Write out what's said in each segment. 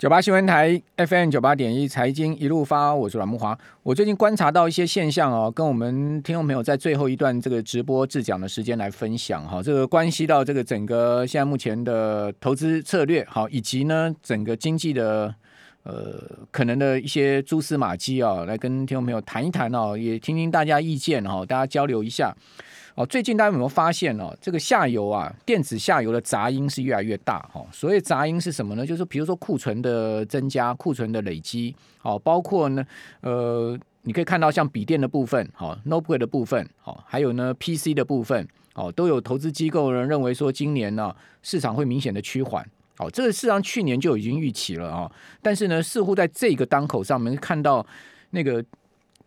九八新闻台 FM 九八点一财经一路发，我是阮慕华。我最近观察到一些现象哦，跟我们听众朋友在最后一段这个直播致讲的时间来分享哈。这个关系到这个整个现在目前的投资策略好，以及呢整个经济的呃可能的一些蛛丝马迹啊，来跟听众朋友谈一谈哦，也听听大家意见哈，大家交流一下。哦，最近大家有没有发现哦？这个下游啊，电子下游的杂音是越来越大哈。所谓杂音是什么呢？就是比如说库存的增加、库存的累积，哦，包括呢，呃，你可以看到像笔电的部分，好，notebook 的部分，好，还有呢，PC 的部分，哦，都有投资机构人认为说，今年呢市场会明显的趋缓。好，这个市场去年就已经预期了啊，但是呢，似乎在这个当口上面看到那个。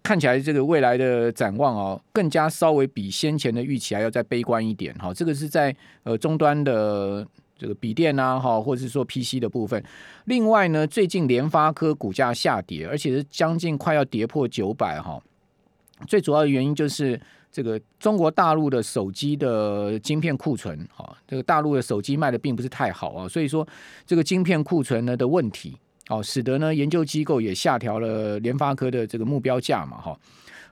看起来这个未来的展望哦，更加稍微比先前的预期还要再悲观一点哈。这个是在呃终端的这个笔电啊哈，或者是说 PC 的部分。另外呢，最近联发科股价下跌，而且是将近快要跌破九百哈。最主要的原因就是这个中国大陆的手机的晶片库存哈，这个大陆的手机卖的并不是太好啊，所以说这个晶片库存呢的问题。哦，使得呢研究机构也下调了联发科的这个目标价嘛，哈，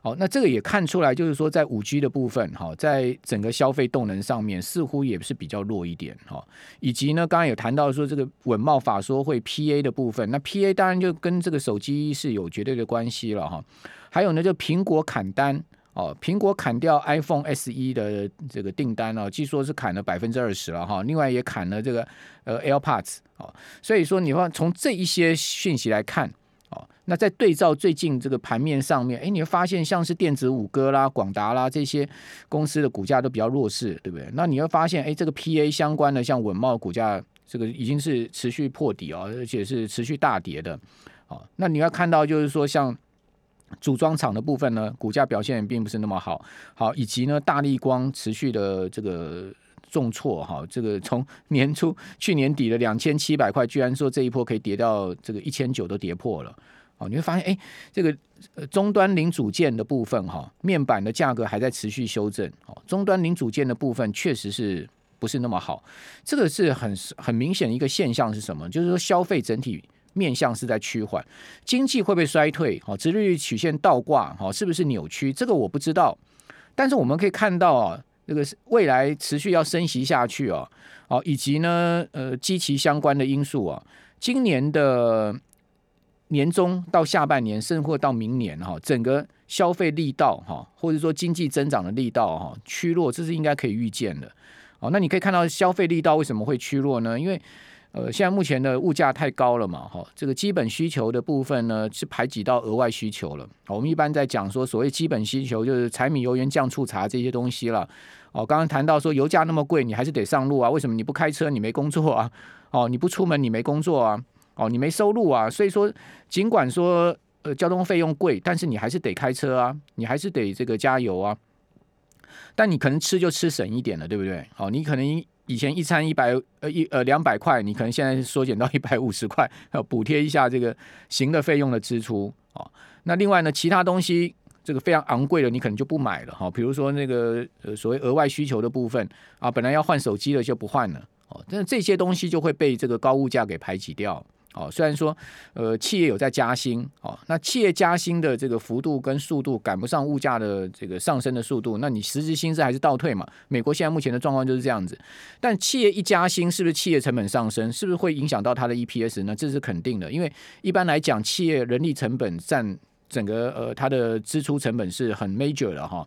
好，那这个也看出来，就是说在五 G 的部分，哈，在整个消费动能上面似乎也是比较弱一点，哈，以及呢，刚刚有谈到说这个稳懋法说会 PA 的部分，那 PA 当然就跟这个手机是有绝对的关系了，哈，还有呢，就苹果砍单。哦，苹果砍掉 iPhone SE 的这个订单哦，据说是砍了百分之二十了哈。另外也砍了这个呃 AirPods 哦，所以说你会从这一些讯息来看哦，那在对照最近这个盘面上面，哎，你会发现像是电子五哥啦、广达啦这些公司的股价都比较弱势，对不对？那你会发现，哎，这个 PA 相关的像稳懋股价这个已经是持续破底哦，而且是持续大跌的。哦，那你要看到就是说像。组装厂的部分呢，股价表现也并不是那么好，好，以及呢，大立光持续的这个重挫哈，这个从年初去年底的两千七百块，居然说这一波可以跌到这个一千九都跌破了，哦，你会发现哎，这个终端零组件的部分哈，面板的价格还在持续修正，哦，终端零组件的部分确实是不是那么好，这个是很很明显的一个现象是什么？就是说消费整体。面向是在趋缓，经济会不会衰退？好，殖利率曲线倒挂，好，是不是扭曲？这个我不知道。但是我们可以看到啊，这个未来持续要升息下去啊，好，以及呢，呃，基期相关的因素啊，今年的年中到下半年，甚或到明年哈，整个消费力道哈，或者说经济增长的力道哈，趋弱，这是应该可以预见的。好，那你可以看到消费力道为什么会趋弱呢？因为呃，现在目前的物价太高了嘛，哈，这个基本需求的部分呢是排挤到额外需求了。我们一般在讲说，所谓基本需求就是柴米油盐酱醋茶这些东西了。哦，刚刚谈到说油价那么贵，你还是得上路啊？为什么你不开车？你没工作啊？哦，你不出门你没工作啊？哦，你没收入啊？所以说，尽管说呃交通费用贵，但是你还是得开车啊，你还是得这个加油啊。但你可能吃就吃省一点了，对不对？哦，你可能。以前一餐一百呃一呃两百块，你可能现在缩减到 一百五十块，要补贴一下这个行的费用的支出哦。那另外呢，其他东西这个非常昂贵的，你可能就不买了哈。比如说那个呃所谓额外需求的部分啊，本来要换手机的就不换了哦。但是这些东西就会被这个高物价给排挤掉。哦，虽然说，呃，企业有在加薪，哦，那企业加薪的这个幅度跟速度赶不上物价的这个上升的速度，那你实质薪资还是倒退嘛？美国现在目前的状况就是这样子。但企业一加薪，是不是企业成本上升？是不是会影响到它的 EPS 呢？这是肯定的，因为一般来讲，企业人力成本占整个呃它的支出成本是很 major 的哈。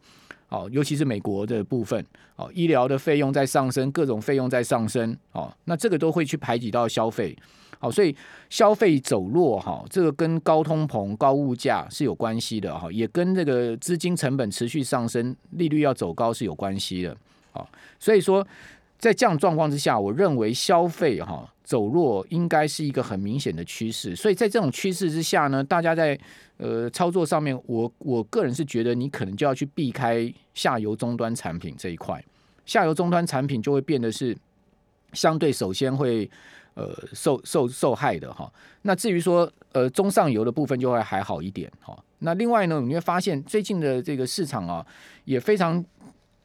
哦，尤其是美国的部分，哦，医疗的费用在上升，各种费用在上升，哦，那这个都会去排挤到消费。好，所以消费走弱哈，这个跟高通膨、高物价是有关系的哈，也跟这个资金成本持续上升、利率要走高是有关系的。好，所以说在这样状况之下，我认为消费哈走弱应该是一个很明显的趋势。所以在这种趋势之下呢，大家在呃操作上面，我我个人是觉得你可能就要去避开下游终端产品这一块，下游终端产品就会变得是相对首先会。呃，受受受害的哈，那至于说呃中上游的部分就会还好一点哈。那另外呢，你会发现最近的这个市场啊，也非常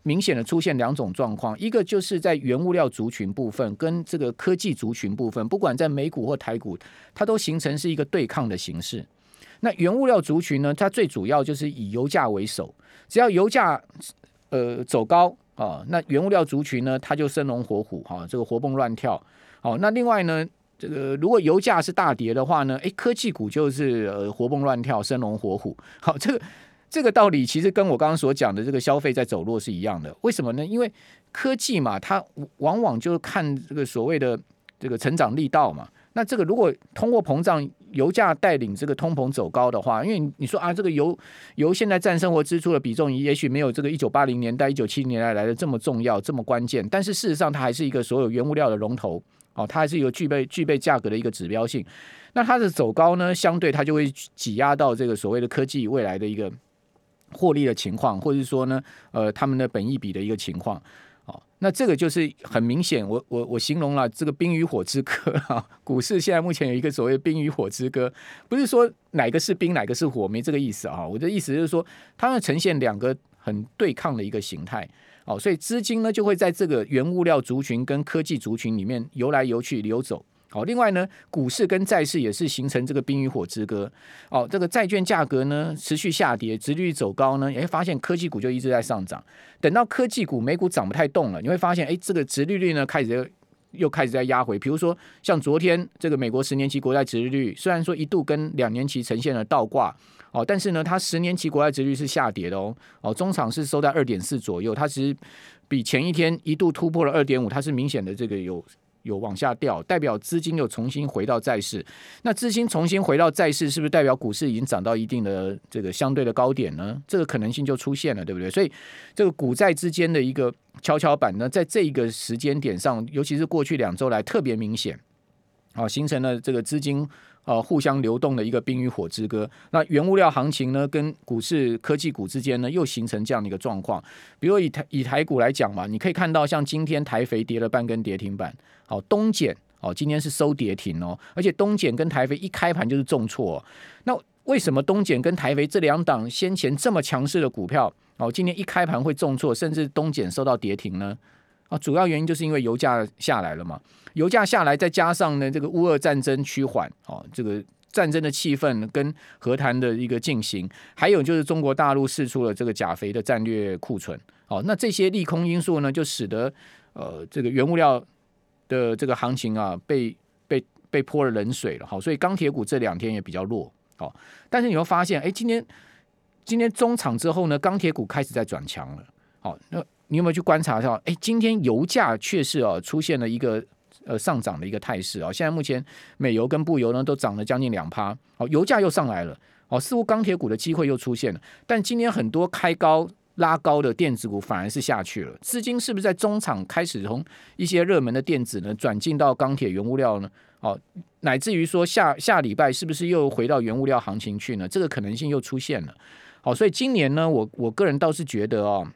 明显的出现两种状况，一个就是在原物料族群部分跟这个科技族群部分，不管在美股或台股，它都形成是一个对抗的形式。那原物料族群呢，它最主要就是以油价为首，只要油价呃走高啊，那原物料族群呢，它就生龙活虎哈，这个活蹦乱跳。好，那另外呢，这个如果油价是大跌的话呢，诶，科技股就是呃活蹦乱跳、生龙活虎。好，这个。这个道理其实跟我刚刚所讲的这个消费在走弱是一样的。为什么呢？因为科技嘛，它往往就是看这个所谓的这个成长力道嘛。那这个如果通货膨胀、油价带领这个通膨走高的话，因为你说啊，这个油油现在占生活支出的比重，也许没有这个一九八零年代、一九七零年代来的这么重要、这么关键。但是事实上，它还是一个所有原物料的龙头哦，它还是一个具备具备价格的一个指标性。那它的走高呢，相对它就会挤压到这个所谓的科技未来的一个。获利的情况，或者是说呢，呃，他们的本益比的一个情况，哦，那这个就是很明显，我我我形容了这个冰与火之歌啊，股市现在目前有一个所谓冰与火之歌，不是说哪个是冰，哪个是火，没这个意思啊，我的意思就是说，它们呈现两个很对抗的一个形态，哦，所以资金呢就会在这个原物料族群跟科技族群里面游来游去流走。好，另外呢，股市跟债市也是形成这个冰与火之歌。哦，这个债券价格呢持续下跌，殖利率走高呢，哎，发现科技股就一直在上涨。等到科技股美股涨不太动了，你会发现，哎，这个殖利率呢开始又，开始在压回。比如说像昨天这个美国十年期国债值率，虽然说一度跟两年期呈现了倒挂，哦，但是呢，它十年期国债值率是下跌的哦。哦，中场是收在二点四左右，它其实比前一天一度突破了二点五，它是明显的这个有。有往下掉，代表资金又重新回到债市。那资金重新回到债市，是不是代表股市已经涨到一定的这个相对的高点呢？这个可能性就出现了，对不对？所以这个股债之间的一个跷跷板呢，在这一个时间点上，尤其是过去两周来特别明显，啊，形成了这个资金。呃，互相流动的一个冰与火之歌。那原物料行情呢，跟股市科技股之间呢，又形成这样的一个状况。比如以台以台股来讲嘛，你可以看到，像今天台肥跌了半根跌停板，好，东碱哦，今天是收跌停哦，而且东碱跟台肥一开盘就是重挫。那为什么东碱跟台肥这两档先前这么强势的股票，哦，今天一开盘会重挫，甚至东碱收到跌停呢？啊，主要原因就是因为油价下来了嘛，油价下来，再加上呢这个乌俄战争趋缓，哦，这个战争的气氛跟和谈的一个进行，还有就是中国大陆释出了这个钾肥的战略库存，哦，那这些利空因素呢，就使得呃这个原物料的这个行情啊被被被泼了冷水了，好，所以钢铁股这两天也比较弱，哦，但是你会发现，哎，今天今天中场之后呢，钢铁股开始在转强了，好，那。你有没有去观察一下？哎，今天油价确实哦出现了一个呃上涨的一个态势啊。现在目前美油跟布油呢都涨了将近两趴，哦，油价又上来了，哦，似乎钢铁股的机会又出现了。但今天很多开高拉高的电子股反而是下去了，资金是不是在中场开始从一些热门的电子呢转进到钢铁原物料呢？哦，乃至于说下下礼拜是不是又回到原物料行情去呢？这个可能性又出现了。好，所以今年呢，我我个人倒是觉得哦。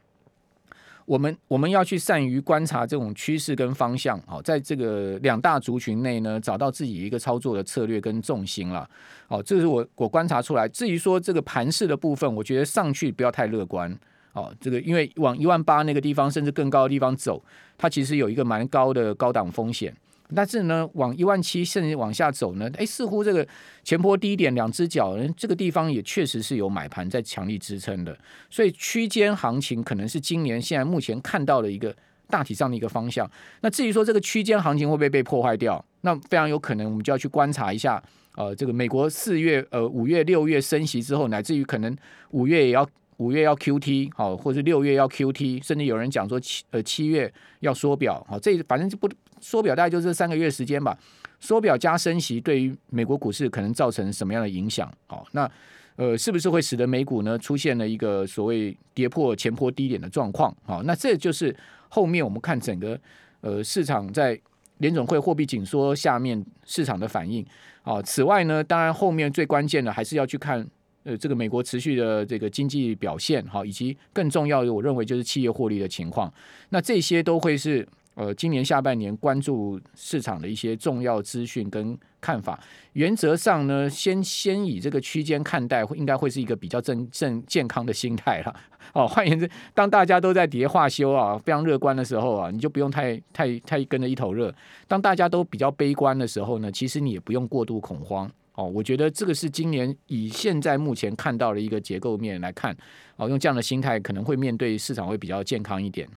我们我们要去善于观察这种趋势跟方向，好，在这个两大族群内呢，找到自己一个操作的策略跟重心了，好，这是我我观察出来。至于说这个盘势的部分，我觉得上去不要太乐观，好，这个因为往一万八那个地方甚至更高的地方走，它其实有一个蛮高的高档风险。但是呢，往一万七甚至往下走呢，哎，似乎这个前坡低点两只脚，这个地方也确实是有买盘在强力支撑的，所以区间行情可能是今年现在目前看到的一个大体上的一个方向。那至于说这个区间行情会不会被破坏掉，那非常有可能，我们就要去观察一下，呃，这个美国四月、呃五月、六月升息之后，乃至于可能五月也要五月要 QT 好，或者六月要 QT，甚至有人讲说七呃七月要缩表，好，这反正就不。缩表大概就这三个月时间吧，缩表加升息对于美国股市可能造成什么样的影响？好，那呃，是不是会使得美股呢出现了一个所谓跌破前坡低点的状况？好，那这就是后面我们看整个呃市场在联总会货币紧缩下面市场的反应。好，此外呢，当然后面最关键的还是要去看呃这个美国持续的这个经济表现，好，以及更重要的，我认为就是企业获利的情况。那这些都会是。呃，今年下半年关注市场的一些重要资讯跟看法，原则上呢，先先以这个区间看待，应该会是一个比较正正健康的心态了。哦，换言之，当大家都在叠化修啊，非常乐观的时候啊，你就不用太太太跟着一头热。当大家都比较悲观的时候呢，其实你也不用过度恐慌。哦，我觉得这个是今年以现在目前看到的一个结构面来看，哦，用这样的心态可能会面对市场会比较健康一点。